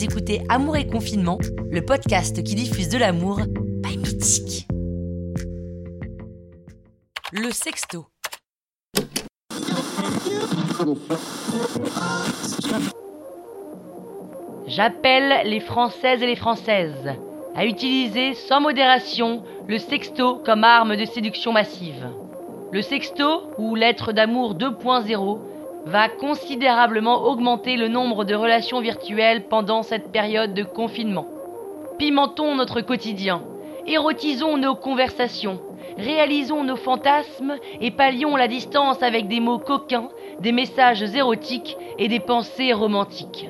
Écoutez Amour et Confinement, le podcast qui diffuse de l'amour by Mythique. Le sexto. J'appelle les Françaises et les Françaises à utiliser sans modération le sexto comme arme de séduction massive. Le sexto, ou lettre d'amour 2.0, va considérablement augmenter le nombre de relations virtuelles pendant cette période de confinement. Pimentons notre quotidien, érotisons nos conversations, réalisons nos fantasmes et pallions la distance avec des mots coquins, des messages érotiques et des pensées romantiques.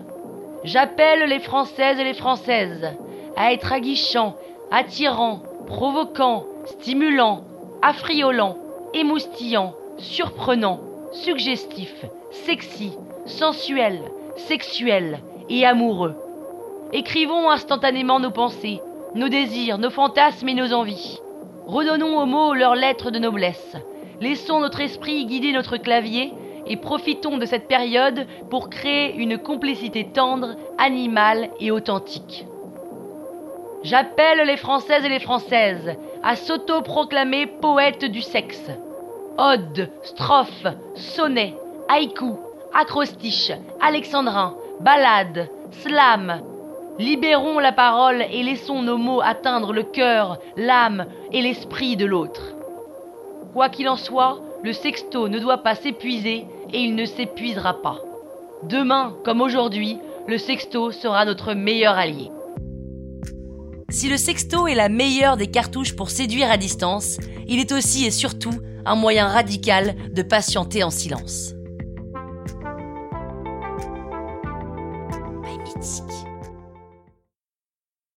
J'appelle les Françaises et les Françaises à être aguichants, attirants, provoquants, stimulants, affriolants, émoustillants, surprenants, suggestifs, sexy, sensuel, sexuel et amoureux. Écrivons instantanément nos pensées, nos désirs, nos fantasmes et nos envies. Redonnons aux mots leurs lettres de noblesse. Laissons notre esprit guider notre clavier et profitons de cette période pour créer une complicité tendre, animale et authentique. J'appelle les Françaises et les Françaises à s'auto-proclamer poètes du sexe. Odes, strophes, sonnets, haïkus, acrostiches, alexandrins, ballades, slams. Libérons la parole et laissons nos mots atteindre le cœur, l'âme et l'esprit de l'autre. Quoi qu'il en soit, le sexto ne doit pas s'épuiser et il ne s'épuisera pas. Demain, comme aujourd'hui, le sexto sera notre meilleur allié. Si le sexto est la meilleure des cartouches pour séduire à distance, il est aussi et surtout un moyen radical de patienter en silence.